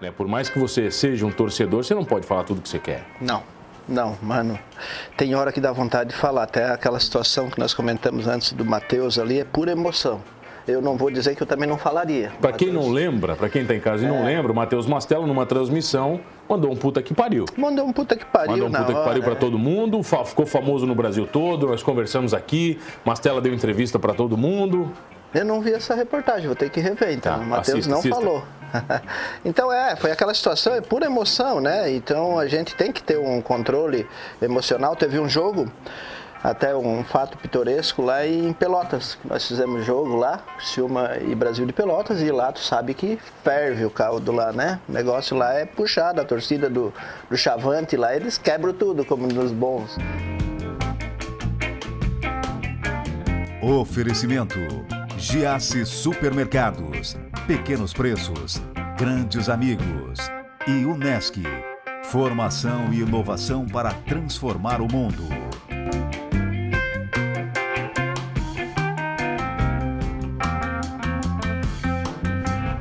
Né? Por mais que você seja um torcedor, você não pode falar tudo que você quer. Não. Não, mano, tem hora que dá vontade de falar. Até aquela situação que nós comentamos antes do Matheus ali é pura emoção. Eu não vou dizer que eu também não falaria. Para quem não lembra, para quem está em casa e é. não lembra, o Matheus Mastella, numa transmissão, mandou um puta que pariu. Mandou um puta que pariu. Mandou um puta que pariu para é. todo mundo, ficou famoso no Brasil todo, nós conversamos aqui, Mastella deu entrevista para todo mundo. Eu não vi essa reportagem, vou ter que rever então. Tá, o Matheus não assista. falou. então é, foi aquela situação, é pura emoção, né? Então a gente tem que ter um controle emocional. Teve um jogo, até um fato pitoresco lá em Pelotas. Nós fizemos jogo lá, Silma e Brasil de Pelotas, e lá tu sabe que ferve o caldo lá, né? O negócio lá é puxado, a torcida do, do Chavante lá, eles quebram tudo, como nos bons. Oferecimento Giasse Supermercados, Pequenos Preços, Grandes Amigos e Unesc. Formação e inovação para transformar o mundo.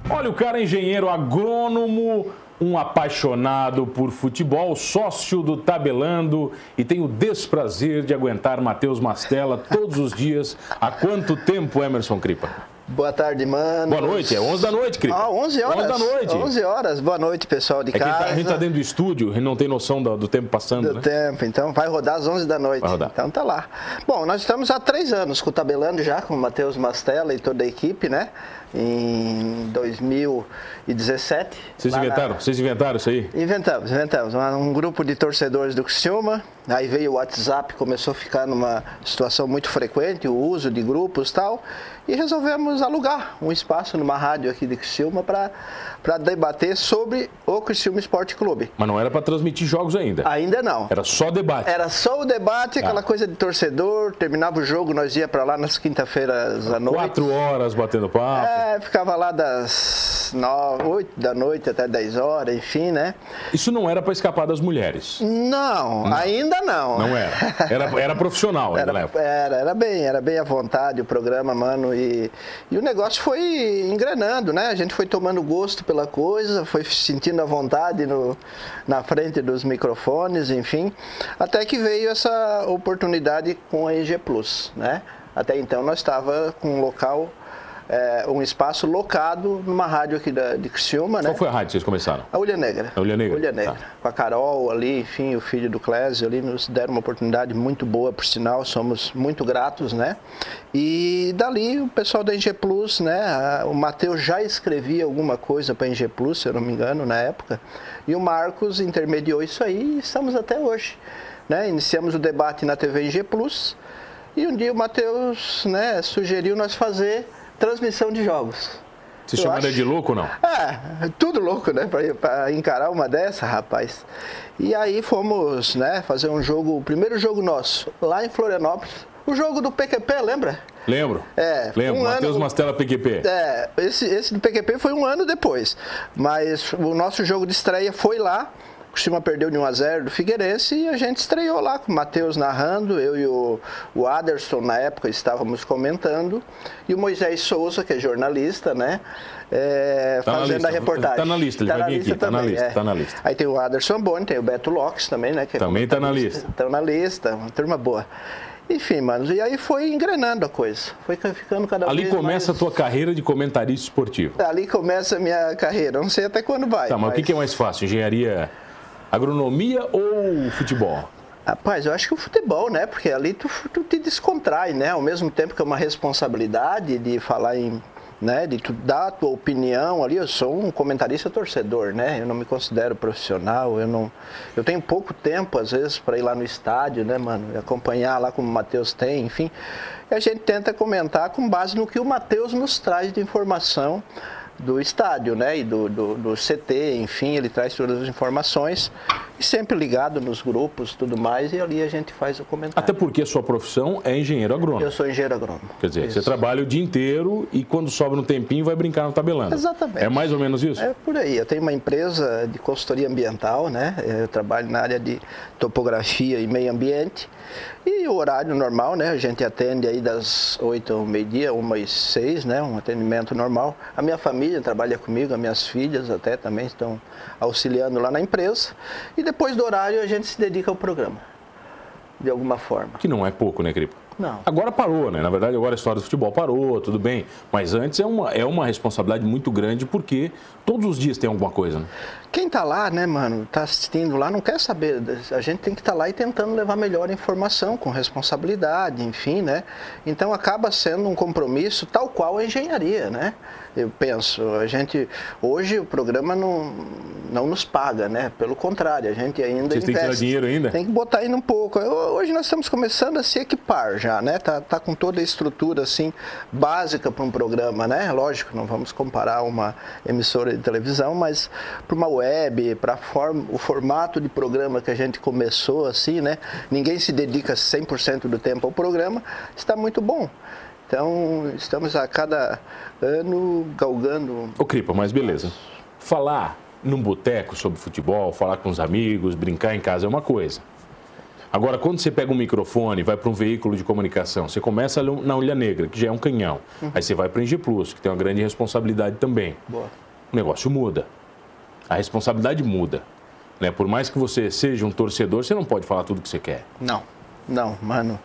Olha, o cara é engenheiro agrônomo um apaixonado por futebol, sócio do Tabelando e tem o desprazer de aguentar Matheus Mastella todos os dias. Há quanto tempo, Emerson Cripa? Boa tarde, mano. Boa noite, é 11 da noite, Cripa. Ah, 11 horas. 11 da noite. 11 horas, boa noite, pessoal de é casa. Tá, a gente tá dentro do estúdio e não tem noção do, do tempo passando, do né? tempo, então vai rodar às 11 da noite. Vai rodar. Então tá lá. Bom, nós estamos há três anos com o Tabelando já, com o Matheus Mastella e toda a equipe, né? Em 2017. Vocês inventaram? Na... Vocês inventaram isso aí? Inventamos, inventamos. Um grupo de torcedores do Criciúma, aí veio o WhatsApp, começou a ficar numa situação muito frequente, o uso de grupos e tal, e resolvemos alugar um espaço numa rádio aqui de Criciúma para debater sobre o Criciúma Esporte Clube. Mas não era para transmitir jogos ainda? Ainda não. Era só debate? Era só o debate, aquela ah. coisa de torcedor, terminava o jogo, nós ia para lá nas quinta-feiras à noite. Quatro horas batendo papo? É, ficava lá das nove, oito da noite até dez horas, enfim, né? Isso não era para escapar das mulheres? Não, não, ainda não. Não era? Era, era profissional era, era, era bem, era bem à vontade o programa, mano, e, e o negócio foi engrenando, né? A gente foi tomando gosto pela coisa, foi sentindo a vontade no, na frente dos microfones, enfim, até que veio essa oportunidade com a EG Plus, né? Até então nós estava com um local é, um espaço locado numa rádio aqui da, de Criciúma, né? Qual foi a rádio que vocês começaram? A Ulha Negra. A Ulha Negra. Ulha Negra. Tá. Com a Carol ali, enfim, o filho do Clésio ali, nos deram uma oportunidade muito boa, por sinal, somos muito gratos, né? E dali o pessoal da NG Plus, né? O Matheus já escrevia alguma coisa para a NG Plus, se eu não me engano, na época. E o Marcos intermediou isso aí e estamos até hoje. Né? Iniciamos o debate na TV NG Plus. E um dia o Matheus né, sugeriu nós fazer transmissão de jogos. Você chama acho... de louco ou não? É, tudo louco, né? Para encarar uma dessa, rapaz. E aí fomos, né, fazer um jogo, o primeiro jogo nosso, lá em Florianópolis. O jogo do PQP, lembra? Lembro. É, Lembro. Um Matheus Mastella PQP. É, esse, esse do PQP foi um ano depois. Mas o nosso jogo de estreia foi lá. Cima perdeu de 1 a 0 do Figueirense e a gente estreou lá com o Matheus narrando, eu e o, o Aderson na época estávamos comentando e o Moisés Souza, que é jornalista, né? É, tá fazendo a reportagem. Está na lista, ele tá vai vir aqui, está na lista, é. tá na lista. Aí tem o Aderson Boni, tem o Beto Locks também, né? Que é também está na lista. Estão na lista, uma turma boa. Enfim, mano, e aí foi engrenando a coisa. Foi ficando cada Ali vez começa mais... a tua carreira de comentarista esportivo. Ali começa a minha carreira. Não sei até quando vai. Tá, mas, mas... o que é mais fácil? Engenharia Agronomia ou futebol? Rapaz, eu acho que o futebol, né? Porque ali tu, tu te descontrai, né? Ao mesmo tempo que é uma responsabilidade de falar em né, de tu dar a tua opinião ali, eu sou um comentarista torcedor, né? Eu não me considero profissional, eu não eu tenho pouco tempo às vezes para ir lá no estádio, né, mano, e acompanhar lá como o Matheus tem, enfim. E a gente tenta comentar com base no que o Matheus nos traz de informação do estádio, né? E do, do, do, CT, enfim, ele traz todas as informações E sempre ligado nos grupos tudo mais, e ali a gente faz o comentário. Até porque a sua profissão é engenheiro agrônomo. Eu sou engenheiro agrônomo. Quer dizer, isso. você trabalha o dia inteiro e quando sobra um tempinho vai brincar no tabelando. Exatamente. É mais ou menos isso? É por aí. Eu tenho uma empresa de consultoria ambiental, né? Eu trabalho na área de topografia e meio ambiente. E o horário normal, né? A gente atende aí das 8 ao meio-dia, 1 às 6, né? Um atendimento normal. A minha família trabalha comigo, as minhas filhas até também estão auxiliando lá na empresa. E depois do horário a gente se dedica ao programa, de alguma forma. Que não é pouco, né, Cripo? Não. Agora parou, né? Na verdade, agora a história do futebol parou, tudo bem. Mas antes é uma, é uma responsabilidade muito grande porque todos os dias tem alguma coisa, né? Quem tá lá, né, mano, tá assistindo lá, não quer saber. A gente tem que estar tá lá e tentando levar melhor informação, com responsabilidade, enfim, né? Então acaba sendo um compromisso tal qual a engenharia, né? eu penso. A gente hoje o programa não, não nos paga, né? Pelo contrário, a gente ainda Vocês investe. Tem que tirar dinheiro ainda? Tem que botar ainda um pouco. Hoje nós estamos começando a se equipar já, né? Tá, tá com toda a estrutura assim básica para um programa, né? Lógico, não vamos comparar uma emissora de televisão, mas para uma web, para o formato de programa que a gente começou assim, né? Ninguém se dedica 100% do tempo ao programa, está muito bom. Então, estamos a cada ano galgando. Ô, Cripa, mas beleza. Falar num boteco sobre futebol, falar com os amigos, brincar em casa é uma coisa. Agora, quando você pega um microfone, vai para um veículo de comunicação, você começa na Olha Negra, que já é um canhão. Uhum. Aí você vai para o Plus, que tem uma grande responsabilidade também. Boa. O negócio muda. A responsabilidade muda. Né? Por mais que você seja um torcedor, você não pode falar tudo o que você quer. Não. Não, mano,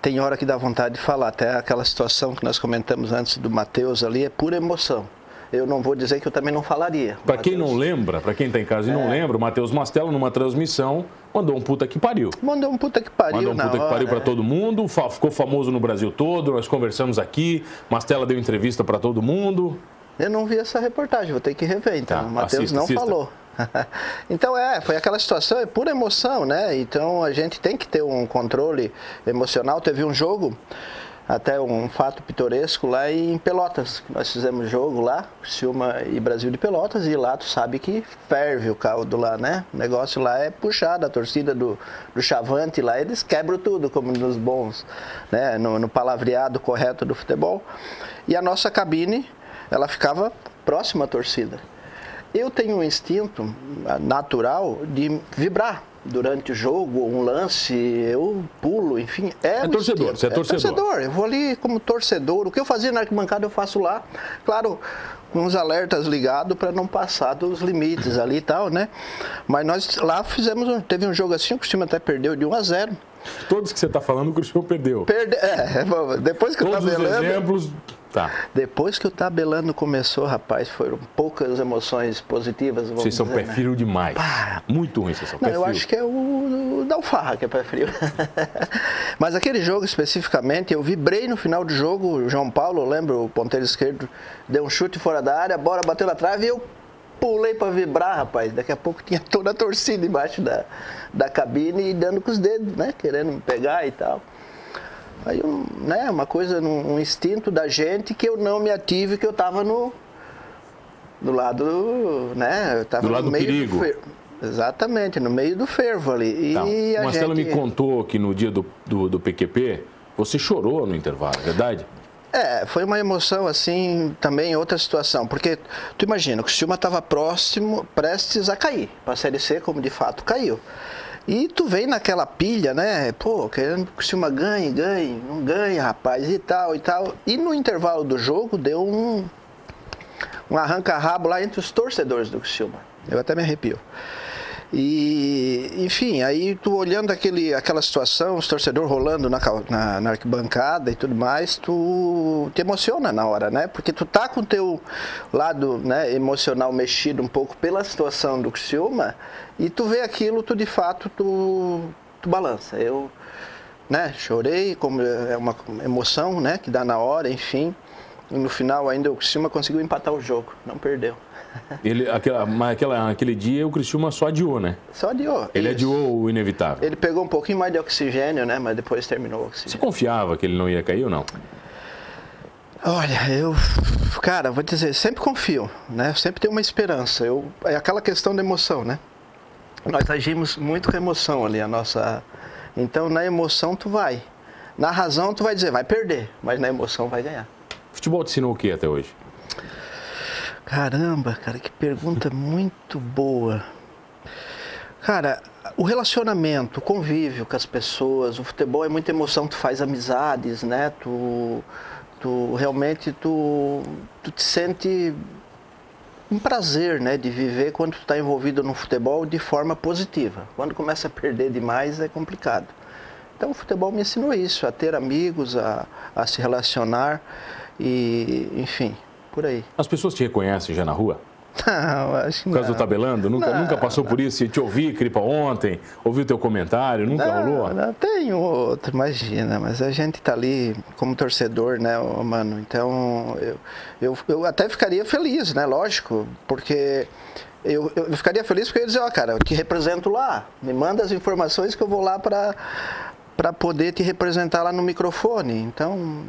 tem hora que dá vontade de falar. Até aquela situação que nós comentamos antes do Matheus ali é pura emoção. Eu não vou dizer que eu também não falaria. Para quem não lembra, para quem está em casa e é... não lembra, o Matheus Mastella, numa transmissão, mandou um puta que pariu. Mandou um puta que pariu. Mandou um puta que pariu para é. todo mundo, ficou famoso no Brasil todo, nós conversamos aqui, Mastella deu entrevista para todo mundo. Eu não vi essa reportagem, vou ter que rever então. Tá, o Matheus não assista. falou. então é, foi aquela situação, é pura emoção, né? Então a gente tem que ter um controle emocional. Teve um jogo, até um fato pitoresco lá em Pelotas, nós fizemos jogo lá, Silma e Brasil de Pelotas, e lá tu sabe que ferve o caldo lá, né? O negócio lá é puxado, a torcida do, do Chavante lá, eles quebram tudo, como nos bons, né? No, no palavreado correto do futebol. E a nossa cabine, ela ficava próxima à torcida. Eu tenho um instinto natural de vibrar durante o jogo, um lance, eu pulo, enfim. É, é torcedor, você é, é torcedor. torcedor. Eu vou ali como torcedor. O que eu fazia na arquibancada eu faço lá. Claro, com os alertas ligados para não passar dos limites ali e tal, né? Mas nós lá fizemos, teve um jogo assim, o time até perdeu de 1 a 0. Todos que você está falando, o Cristiano perdeu. Perde... É, depois que Todos eu estava os exemplos Tá. Depois que o tabelando começou, rapaz, foram poucas emoções positivas. Vocês são pé né? frio demais. Pá. Muito ruim, vocês são Não, pé eu acho que é o, o Dalfarra que é pé frio. Mas aquele jogo especificamente, eu vibrei no final do jogo. O João Paulo, lembro, o ponteiro esquerdo, deu um chute fora da área, a bola bateu na trave e eu pulei para vibrar, rapaz. Daqui a pouco tinha toda a torcida embaixo da, da cabine e dando com os dedos, né? Querendo me pegar e tal. Aí, um, né, uma coisa, um instinto da gente que eu não me ative, que eu estava no do lado, né, eu tava do lado no meio do perigo. Do Exatamente, no meio do fervo ali. Tá. E o Marcelo gente... me contou que no dia do, do, do PQP, você chorou no intervalo, é verdade? É, foi uma emoção assim, também outra situação, porque tu imagina, o Criciúma estava próximo, prestes a cair, para a Série C, como de fato caiu. E tu vem naquela pilha, né? Pô, querendo que o Silma ganhe, ganhe, não ganha, rapaz, e tal, e tal. E no intervalo do jogo deu um, um arranca-rabo lá entre os torcedores do Criciúma. Eu até me arrepio. E, enfim, aí tu olhando aquele, aquela situação, os torcedores rolando na, na, na, arquibancada e tudo mais, tu te emociona na hora, né? Porque tu tá com o teu lado né, emocional mexido um pouco pela situação do Criciúma e tu vê aquilo, tu de fato, tu, tu balança. Eu né, chorei, como é uma emoção né, que dá na hora, enfim. E no final ainda o Criciúma conseguiu empatar o jogo, não perdeu. Ele, aquela, mas aquela, aquele dia o Cristiúma só adiou, né? Só adiou. Ele isso. adiou o inevitável. Ele pegou um pouquinho mais de oxigênio, né? Mas depois terminou o oxigênio. Você confiava que ele não ia cair ou não? Olha, eu, cara, vou dizer, sempre confio, né? Sempre tenho uma esperança. Eu, é aquela questão da emoção, né? nós agimos muito com emoção ali, a nossa. Então na emoção tu vai. Na razão tu vai dizer, vai perder, mas na emoção vai ganhar. Futebol te ensinou o que até hoje? Caramba, cara, que pergunta muito boa. Cara, o relacionamento, o convívio com as pessoas, o futebol é muita emoção, tu faz amizades, né? Tu, tu realmente tu, tu te sente um prazer, né, de viver quando tu está envolvido no futebol de forma positiva. Quando começa a perder demais é complicado. Então o futebol me ensinou isso, a ter amigos, a, a se relacionar e, enfim, por aí. As pessoas te reconhecem já na rua? Não, acho que Por causa não. do tabelando? Nunca, Não, nunca passou por isso? E te ouvi, Cripa, ontem? Ouvi o teu comentário? Nunca não, rolou? Não, tem outro, imagina, mas a gente tá ali como torcedor, né, mano? Então, eu, eu, eu até ficaria feliz, né, lógico, porque eu, eu ficaria feliz porque eu ia dizer, ó, cara, eu te represento lá, me manda as informações que eu vou lá para poder te representar lá no microfone. Então,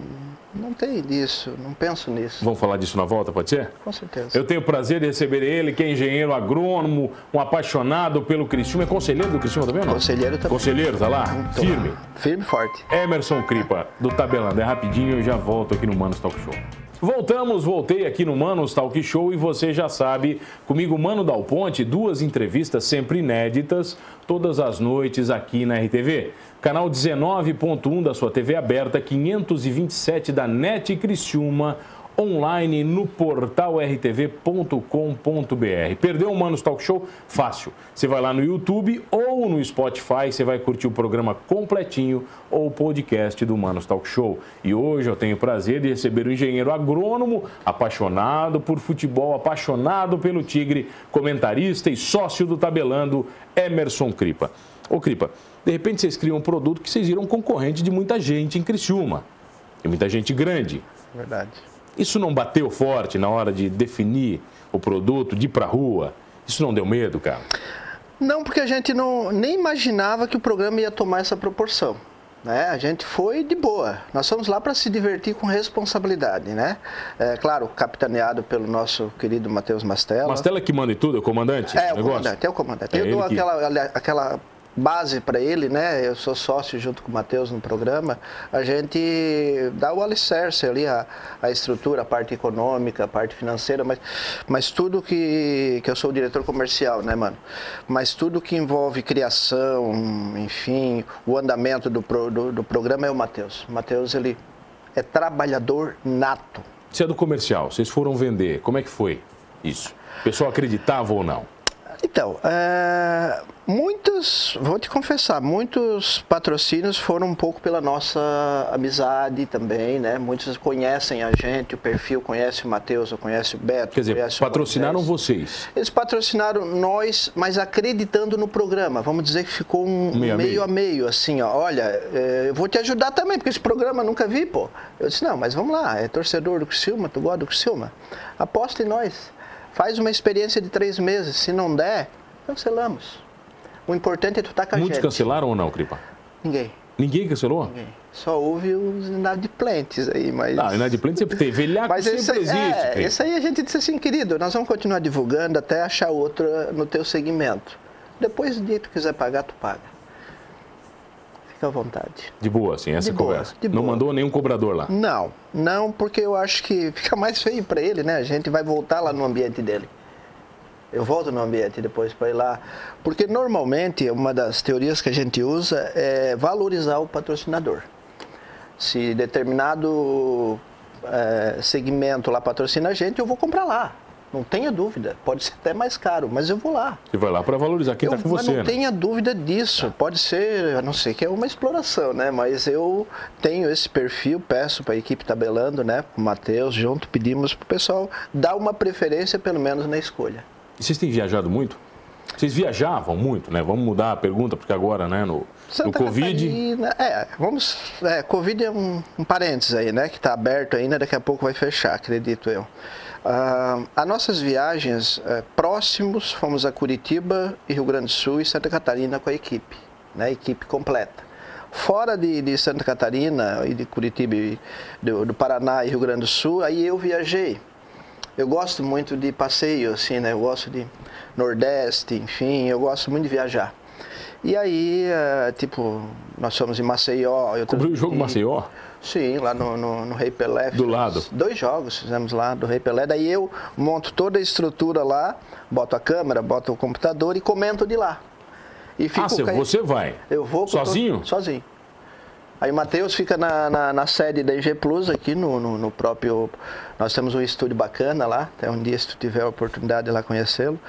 não tem disso, não penso nisso, Vamos falar disso na volta, pode ser? com certeza. Eu tenho o prazer de receber ele, que é engenheiro agrônomo, um apaixonado pelo Criciúma. É conselheiro do Criciúma também ou não? Conselheiro também. Conselheiro, tá lá? Tô- Firme. Firme e forte. Emerson Cripa, do Tabelando. É rapidinho, eu já volto aqui no Manos Talk Show. Voltamos, voltei aqui no Manos Talk Show e você já sabe, comigo, Mano Dal Ponte, duas entrevistas sempre inéditas, todas as noites aqui na RTV. Canal 19.1 da sua TV aberta, 527 da NET Criciúma, online no portal rtv.com.br. Perdeu o Manos Talk Show? Fácil. Você vai lá no YouTube ou no Spotify, você vai curtir o programa completinho ou o podcast do Manos Talk Show. E hoje eu tenho o prazer de receber o engenheiro agrônomo, apaixonado por futebol, apaixonado pelo Tigre, comentarista e sócio do Tabelando, Emerson Cripa. Ô Cripa, de repente vocês criam um produto que vocês viram concorrente de muita gente em Criciúma. E muita gente grande. Verdade. Isso não bateu forte na hora de definir o produto, de ir pra rua? Isso não deu medo, cara? Não, porque a gente não, nem imaginava que o programa ia tomar essa proporção. Né? A gente foi de boa. Nós fomos lá para se divertir com responsabilidade, né? É, claro, capitaneado pelo nosso querido Matheus Mastella. Mastela que manda em tudo, é o comandante? É, o comandante, é o comandante. É eu dou ele que- aquela, aquela base para ele, né? Eu sou sócio junto com o Matheus no programa. A gente dá o alicerce ali, a, a estrutura, a parte econômica, a parte financeira, mas, mas tudo que, que eu sou diretor comercial, né, mano? Mas tudo que envolve criação, enfim, o andamento do, pro- do, do programa é o Matheus. O Matheus, ele é trabalhador nato. Você é do comercial, vocês foram vender, como é que foi isso? O pessoal acreditava ou não? Então, é, muitos, vou te confessar, muitos patrocínios foram um pouco pela nossa amizade também, né? Muitos conhecem a gente, o perfil conhece o Matheus, conhece o Beto, Quer dizer, patrocinaram vocês. Eles patrocinaram nós, mas acreditando no programa. Vamos dizer que ficou um Meio a meio, meio. a meio, assim, ó. Olha, é, eu vou te ajudar também, porque esse programa eu nunca vi, pô. Eu disse, não, mas vamos lá, é torcedor do Criciúma, tu gosta do Criciúma? Aposta em nós. Faz uma experiência de três meses. Se não der, cancelamos. O importante é tu estar com a Muitos gente. cancelaram ou não, Cripa? Ninguém, Ninguém cancelou? ninguém. Só houve os inadimplentes aí, mas... Ah, inadimplente sempre tem. Velhaco Mas sempre esse, existe. é, esse aí a gente disse assim, querido, nós vamos continuar divulgando até achar outra no teu segmento. Depois do dia que tu quiser pagar, tu paga. Fica à vontade. De boa, assim, essa De boa, conversa. de Não boa. mandou nenhum cobrador lá. Não, não, porque eu acho que fica mais feio para ele, né? A gente vai voltar lá no ambiente dele. Eu volto no ambiente depois para ir lá. Porque normalmente uma das teorias que a gente usa é valorizar o patrocinador. Se determinado eh, segmento lá patrocina a gente, eu vou comprar lá. Não tenha dúvida. Pode ser até mais caro, mas eu vou lá. Você vai lá para valorizar quem está com você, não né? tenha dúvida disso. Pode ser, a não sei que é uma exploração, né? Mas eu tenho esse perfil, peço para a equipe tabelando, né? Com o Matheus junto, pedimos para o pessoal dar uma preferência, pelo menos, na escolha. E vocês têm viajado muito? Vocês viajavam muito, né? Vamos mudar a pergunta, porque agora, né, no, no Covid... Catarina, é, vamos. É, Covid é um, um parênteses aí, né? Que está aberto ainda, daqui a pouco vai fechar, acredito eu. Ah, as nossas viagens eh, próximos, fomos a Curitiba Rio Grande do Sul e Santa Catarina com a equipe, né? Equipe completa. Fora de, de Santa Catarina e de Curitiba, do, do Paraná e Rio Grande do Sul, aí eu viajei. eu gosto muito de passeio, assim, né? Eu gosto de Nordeste, enfim, eu gosto muito de viajar. E aí, uh, tipo, nós fomos em Maceió. Eu Cobriu o jogo Maceió? Sim, lá no, no, no, Rei Pelé. Do lado? Dois jogos fizemos lá do Rei Pelé. Daí eu monto toda a estrutura lá, boto a câmera, boto o computador e comento de lá. E fico ah, você vai? Eu vou. Sozinho? Todo, sozinho. Aí o Matheus fica na, na, na, sede da IG Plus aqui no, no, no, próprio. Nós temos um estúdio bacana lá, até um dia se tu tiver a oportunidade de lá conhecê-lo.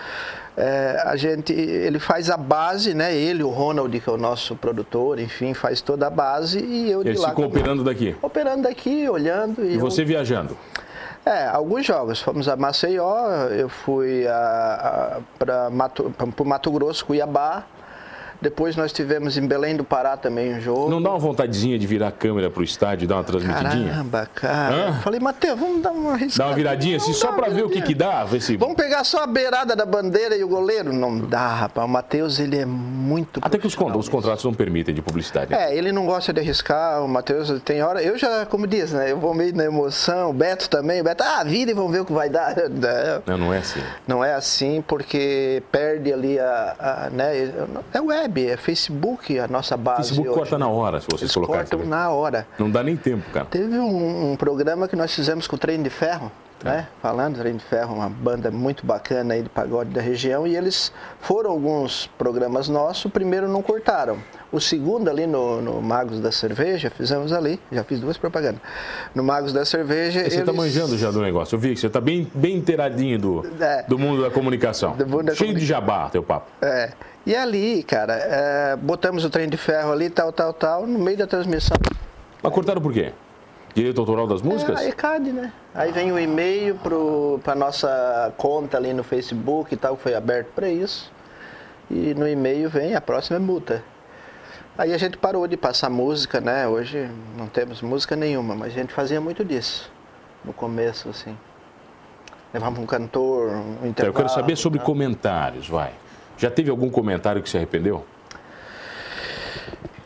É, a gente, ele faz a base, né? Ele, o Ronald, que é o nosso produtor, enfim, faz toda a base e eu de Eles lá. ficam operando daqui? Operando daqui, olhando. E, e você eu... viajando? É, alguns jogos. Fomos a Maceió, eu fui para Mato, Mato Grosso, Cuiabá, depois nós tivemos em Belém do Pará também um jogo. Não dá uma vontadezinha de virar a câmera para o estádio e dar uma transmitidinha? Caramba, cara. Hã? Falei, Matheus, vamos dar uma arriscada. Dá uma viradinha assim, só para ver o que que dá. Ver se... Vamos pegar só a beirada da bandeira e o goleiro? Não dá, rapaz. O Matheus, ele é muito Até que os, os contratos não permitem de publicidade. Né? É, ele não gosta de arriscar. O Matheus tem hora... Eu já, como diz, né? Eu vou meio na emoção. O Beto também. O Beto, ah, vira e vamos ver o que vai dar. Não, não é assim. Não é assim, porque perde ali a... a né? É web, é Facebook a nossa base. Facebook hoje, corta na hora, se vocês colocarem. Cortam na hora. Não dá nem tempo, cara. Teve um, um programa que nós fizemos com o Trem de Ferro, tá. né? Falando, Trem de Ferro, uma banda muito bacana aí de pagode da região, e eles foram alguns programas nossos, primeiro não cortaram. O segundo ali no, no, Magos da Cerveja, fizemos ali, já fiz duas propagandas. No Magos da Cerveja. Você está eles... manjando já do negócio. Eu vi que você está bem, bem inteiradinho do, é, do mundo da comunicação. Mundo da Cheio comunica... de jabá, teu papo. É. E ali, cara, é, botamos o trem de ferro ali, tal, tal, tal, no meio da transmissão. Mas cortaram por quê? Direito autoral das músicas? É, ECAD, né? Aí vem o um e-mail para nossa conta ali no Facebook e tal, que foi aberto para isso. E no e-mail vem a próxima multa. Aí a gente parou de passar música, né? Hoje não temos música nenhuma, mas a gente fazia muito disso no começo, assim. Levava um cantor, um intervalo. Eu quero saber sobre né? comentários, vai. Já teve algum comentário que se arrependeu?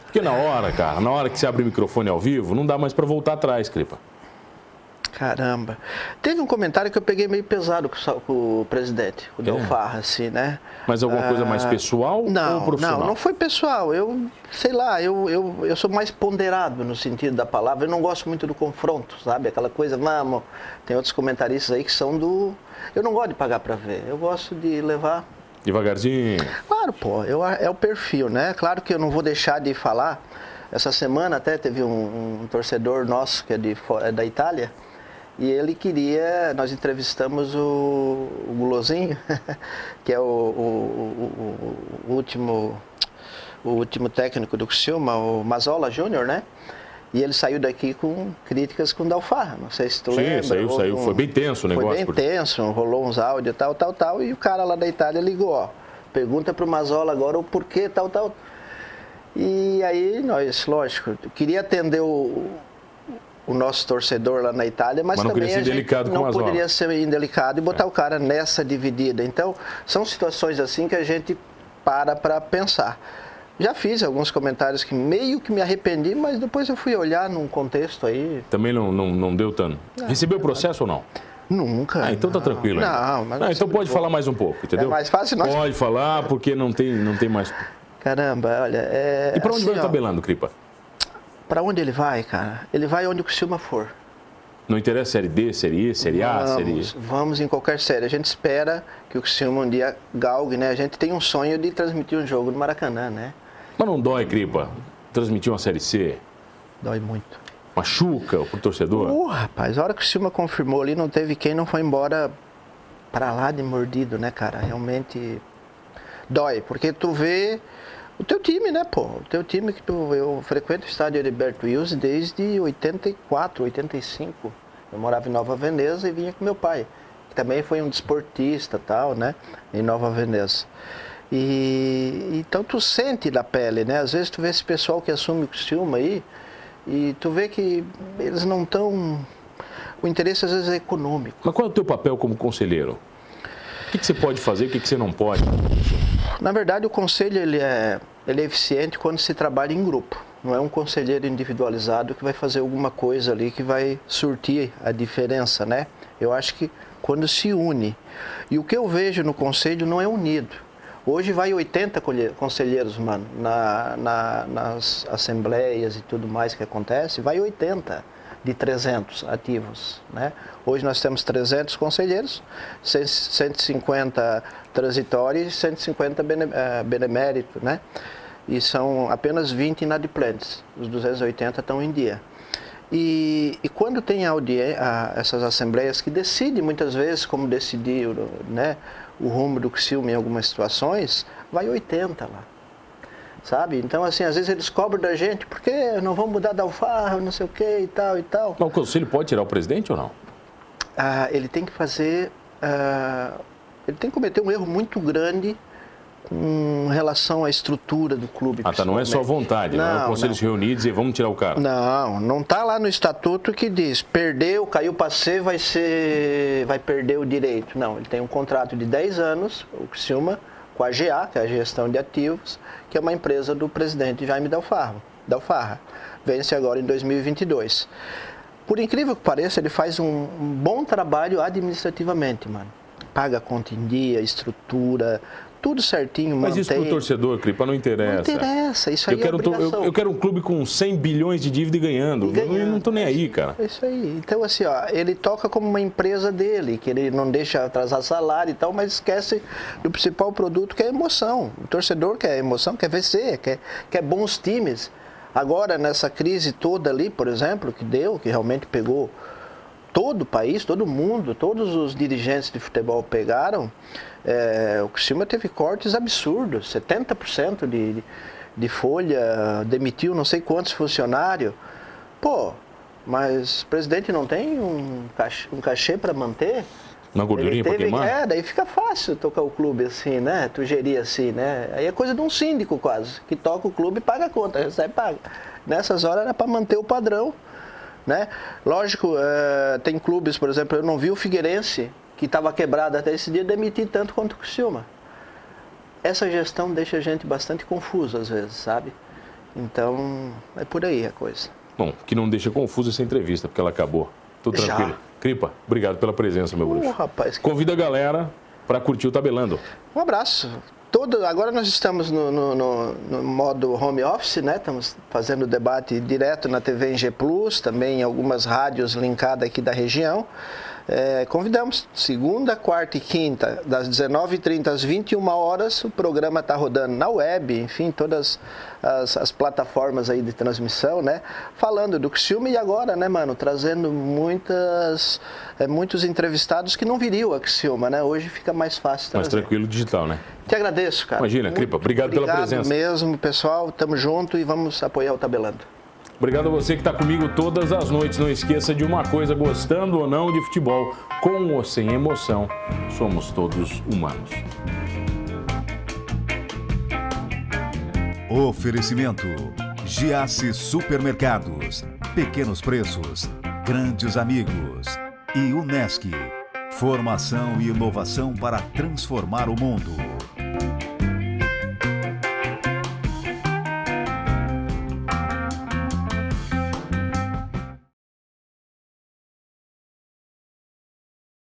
Porque na hora, cara, na hora que você abre o microfone ao vivo, não dá mais para voltar atrás, Cripa. Caramba. Teve um comentário que eu peguei meio pesado com o presidente, o é. Delfarra, assim, né? Mas alguma ah, coisa mais pessoal não, ou profissional? Não, não foi pessoal. Eu, sei lá, eu, eu, eu sou mais ponderado no sentido da palavra. Eu não gosto muito do confronto, sabe? Aquela coisa, vamos. Tem outros comentaristas aí que são do. Eu não gosto de pagar para ver. Eu gosto de levar Devagarzinho. Claro, pô, eu, é o perfil, né? Claro que eu não vou deixar de falar. Essa semana até teve um, um torcedor nosso que é, de, é da Itália e ele queria, nós entrevistamos o, o Gulozinho, que é o, o, o, último o último técnico do Criciúma, o Mazola Júnior, né? E ele saiu daqui com críticas com o Dalfarra. Não sei se tu Sim, lembra. saiu, saiu. Um, foi bem tenso o negócio. Foi bem porque... tenso, rolou uns áudios, tal, tal, tal. E o cara lá da Itália ligou, ó. Pergunta pro Mazola agora o porquê, tal, tal. E aí nós, lógico, queria atender o, o nosso torcedor lá na Itália, mas, mas também a gente não poderia ser indelicado e botar é. o cara nessa dividida. Então, são situações assim que a gente para para pensar. Já fiz alguns comentários que meio que me arrependi, mas depois eu fui olhar num contexto aí. Também não, não, não deu tanto. Não, Recebeu o processo ou não? Nunca. Ah, então tá tranquilo. Não, mas não, então pode falar mais um pouco, entendeu? É mais fácil nós... Pode falar, porque não tem, não tem mais. Caramba, olha. É... E para onde assim, vai o tabelando, Cripa? Para onde ele vai, cara? Ele vai onde o Criciúma for. Não interessa série D, série E, série A, vamos, série E? Vamos em qualquer série. A gente espera que o Criciúma um dia galgue, né? A gente tem um sonho de transmitir um jogo no Maracanã, né? Mas não dói, Cripa, transmitir uma Série C? Dói muito. Machuca o torcedor? Uh, rapaz, a hora que o Silva confirmou ali, não teve quem não foi embora para lá de mordido, né, cara? Realmente dói, porque tu vê o teu time, né, pô? O teu time que tu, eu frequento o estádio Heriberto Wilson desde 84, 85. Eu morava em Nova Veneza e vinha com meu pai, que também foi um desportista tal, né, em Nova Veneza. E então tu sente na pele, né? Às vezes tu vê esse pessoal que assume o ciúme aí e tu vê que eles não estão. O interesse às vezes é econômico. Mas qual é o teu papel como conselheiro? O que, que você pode fazer, o que, que você não pode? Na verdade, o conselho ele é, ele é eficiente quando se trabalha em grupo. Não é um conselheiro individualizado que vai fazer alguma coisa ali que vai surtir a diferença, né? Eu acho que quando se une. E o que eu vejo no conselho não é unido. Hoje vai 80 conselheiros, mano, na, na, nas assembleias e tudo mais que acontece, vai 80 de 300 ativos. Né? Hoje nós temos 300 conselheiros, 150 transitórios e 150 eh, benemérito, né? E são apenas 20 inadimplentes. Os 280 estão em dia. E, e quando tem audiência, essas assembleias que decidem muitas vezes como decidir né, o rumo do Criciúma em algumas situações, vai 80 lá. Sabe? Então, assim, às vezes eles cobram da gente, porque não vão mudar da alfarra, não sei o que e tal e tal. Mas o conselho pode tirar o presidente ou não? Ah, ele tem que fazer. Ah, ele tem que cometer um erro muito grande com relação à estrutura do clube. Ah, tá, não é só vontade, não, não é o conselho se reunir e dizer vamos tirar o cara. Não, não tá lá no estatuto que diz perdeu, caiu para ser, vai ser, vai perder o direito. Não, ele tem um contrato de 10 anos, o Criciúma, com a GA, que é a gestão de ativos, que é uma empresa do presidente Jaime Dalfarra. Dalfarra. Vence agora em 2022. Por incrível que pareça, ele faz um, bom trabalho administrativamente, mano. Paga conta em dia, estrutura, tudo certinho, Mas mantém. isso para o torcedor, Cripa, não interessa. Não interessa, isso aí eu quero, é eu, eu, quero um clube com 100 bilhões de dívida e ganhando. E ganhando. Eu não estou nem aí, cara. É isso aí. Então, assim, ó, ele toca como uma empresa dele, que ele não deixa atrasar salário e tal, mas esquece do principal produto, que é a emoção. O torcedor quer emoção, quer vencer, quer, quer bons times. Agora, nessa crise toda ali, por exemplo, que deu, que realmente pegou todo o país, todo mundo, todos os dirigentes de futebol pegaram, é, o Criciúma teve cortes absurdos, 70% de, de folha, demitiu não sei quantos funcionários. Pô, mas o presidente não tem um cachê, um cachê para manter? Uma gordurinha para queimar? É, daí fica fácil tocar o clube assim, né? Tu gerir assim, né? Aí é coisa de um síndico quase, que toca o clube e paga a conta, recebe paga. Nessas horas era para manter o padrão, né? Lógico, é, tem clubes, por exemplo, eu não vi o Figueirense que estava quebrado até esse dia, demitir tanto quanto o Criciúma. Essa gestão deixa a gente bastante confuso às vezes, sabe? Então, é por aí a coisa. Bom, que não deixa confuso essa entrevista, porque ela acabou. Tudo tranquilo. Já. Cripa, obrigado pela presença, meu bruxo. rapaz, Convida a galera para curtir o Tabelando. Um abraço. Todo, agora nós estamos no, no, no, no, modo home office, né? Estamos fazendo debate direto na TV em G Plus, também em algumas rádios linkadas aqui da região. É, convidamos, segunda, quarta e quinta, das 19h30 às 21 horas, o programa está rodando na web, enfim, todas as, as, plataformas aí de transmissão, né? Falando do Criciúma e agora, né, mano, trazendo muitas, é, muitos entrevistados que não viriam a Criciúma, né? Hoje fica mais fácil trazer. Mais tranquilo digital, né? Te agradeço, cara. Imagina, Cripa, obrigado, obrigado pela presença. mesmo, pessoal, tamo junto e vamos apoiar o Tabelando. Obrigado a você que está comigo todas as noites. Não esqueça de uma coisa: gostando ou não de futebol, com ou sem emoção, somos todos humanos. Oferecimento: Giasse Supermercados. Pequenos preços, grandes amigos. E Unesc. Formação e inovação para transformar o mundo.